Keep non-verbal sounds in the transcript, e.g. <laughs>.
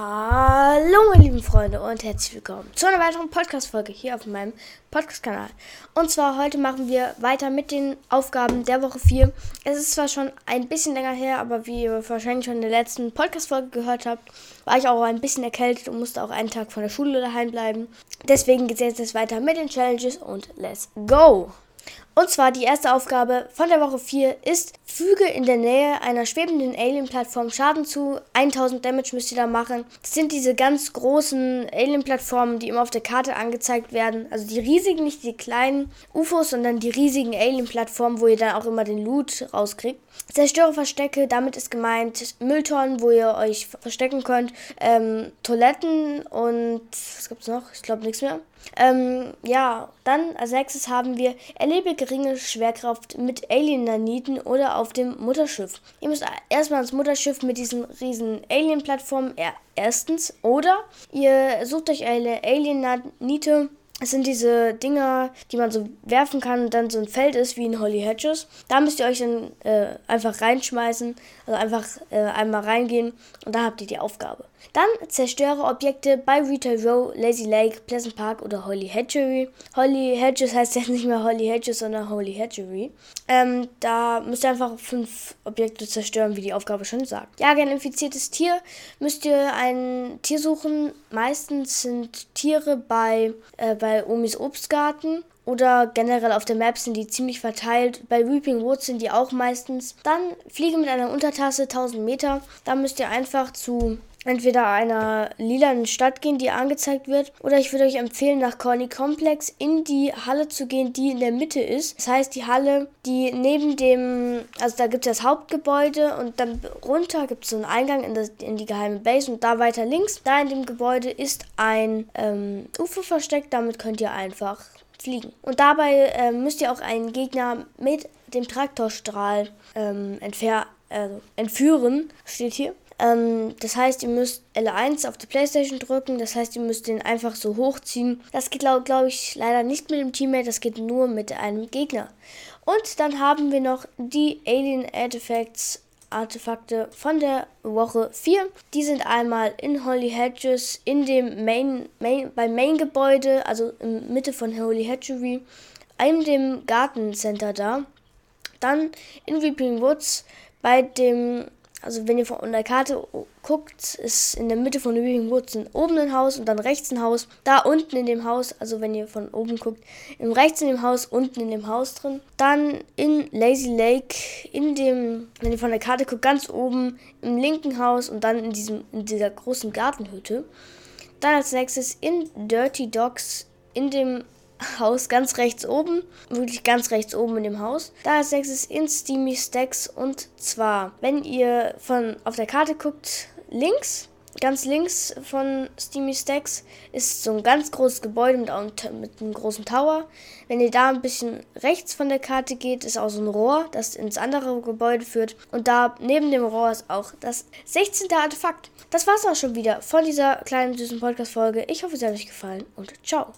Hallo meine lieben Freunde und herzlich willkommen zu einer weiteren Podcast-Folge hier auf meinem Podcast-Kanal. Und zwar heute machen wir weiter mit den Aufgaben der Woche 4. Es ist zwar schon ein bisschen länger her, aber wie ihr wahrscheinlich schon in der letzten Podcast-Folge gehört habt, war ich auch ein bisschen erkältet und musste auch einen Tag von der Schule daheim bleiben. Deswegen geht es jetzt weiter mit den Challenges und let's go! Und zwar die erste Aufgabe von der Woche 4 ist, füge in der Nähe einer schwebenden Alien-Plattform Schaden zu. 1000 Damage müsst ihr da machen. Das sind diese ganz großen Alien-Plattformen, die immer auf der Karte angezeigt werden. Also die riesigen, nicht die kleinen UFOs, sondern die riesigen Alien-Plattformen, wo ihr dann auch immer den Loot rauskriegt. Zerstöre Verstecke, damit ist gemeint Mülltonnen, wo ihr euch verstecken könnt, ähm, Toiletten und was gibt's noch? Ich glaube nichts mehr. Ähm, ja, dann als nächstes haben wir erlebe geringe Schwerkraft mit Alien-Naniten oder auf dem Mutterschiff. Ihr müsst erstmal ans Mutterschiff mit diesen riesen Alien-Plattformen erstens oder ihr sucht euch eine Alien-Nanite es sind diese Dinger, die man so werfen kann und dann so ein Feld ist wie in Holly Hedges. Da müsst ihr euch dann äh, einfach reinschmeißen, also einfach äh, einmal reingehen und da habt ihr die Aufgabe. Dann zerstöre Objekte bei Retail Row, Lazy Lake, Pleasant Park oder Holly Hedgery. Holly Hedges heißt jetzt <laughs> nicht mehr Holly Hedges, sondern Holly Hedgery. Ähm, da müsst ihr einfach fünf Objekte zerstören, wie die Aufgabe schon sagt. Jage ein infiziertes Tier. Müsst ihr ein Tier suchen. Meistens sind Tiere bei, äh, bei bei Omis Obstgarten oder generell auf der Map sind die ziemlich verteilt. Bei Weeping Woods sind die auch meistens. Dann fliege mit einer Untertasse 1000 Meter. Da müsst ihr einfach zu entweder einer lilanen Stadt gehen, die angezeigt wird, oder ich würde euch empfehlen, nach Corny Complex in die Halle zu gehen, die in der Mitte ist. Das heißt, die Halle, die neben dem, also da gibt es das Hauptgebäude und dann runter gibt es so einen Eingang in, das, in die geheime Base und da weiter links, da in dem Gebäude ist ein ähm, UFO versteckt, damit könnt ihr einfach fliegen. Und dabei äh, müsst ihr auch einen Gegner mit dem Traktorstrahl ähm, entfer also entführen, steht hier. Ähm, das heißt, ihr müsst L1 auf der Playstation drücken. Das heißt, ihr müsst den einfach so hochziehen. Das geht, glaube glaub ich, leider nicht mit dem Teammate. Das geht nur mit einem Gegner. Und dann haben wir noch die Alien Artifacts Artefakte von der Woche 4. Die sind einmal in Holy Hedges, in dem Main, Main beim Main Gebäude, also in Mitte von Holy Hedgery, in dem Gartencenter da. Dann in Weeping Woods bei dem also wenn ihr von der Karte guckt, ist in der Mitte von Woods oben ein Haus und dann rechts ein Haus. Da unten in dem Haus, also wenn ihr von oben guckt, im rechts in dem Haus, unten in dem Haus drin. Dann in Lazy Lake, in dem, wenn ihr von der Karte guckt, ganz oben im linken Haus und dann in diesem, in dieser großen Gartenhütte. Dann als nächstes in Dirty Dogs, in dem Haus ganz rechts oben, wirklich ganz rechts oben in dem Haus. Da als nächstes in Steamy Stacks und zwar, wenn ihr von auf der Karte guckt, links, ganz links von Steamy Stacks ist so ein ganz großes Gebäude mit, mit einem großen Tower. Wenn ihr da ein bisschen rechts von der Karte geht, ist auch so ein Rohr, das ins andere Gebäude führt. Und da neben dem Rohr ist auch das 16. Artefakt. Das war's auch schon wieder von dieser kleinen süßen Podcast-Folge. Ich hoffe, es hat euch gefallen und ciao.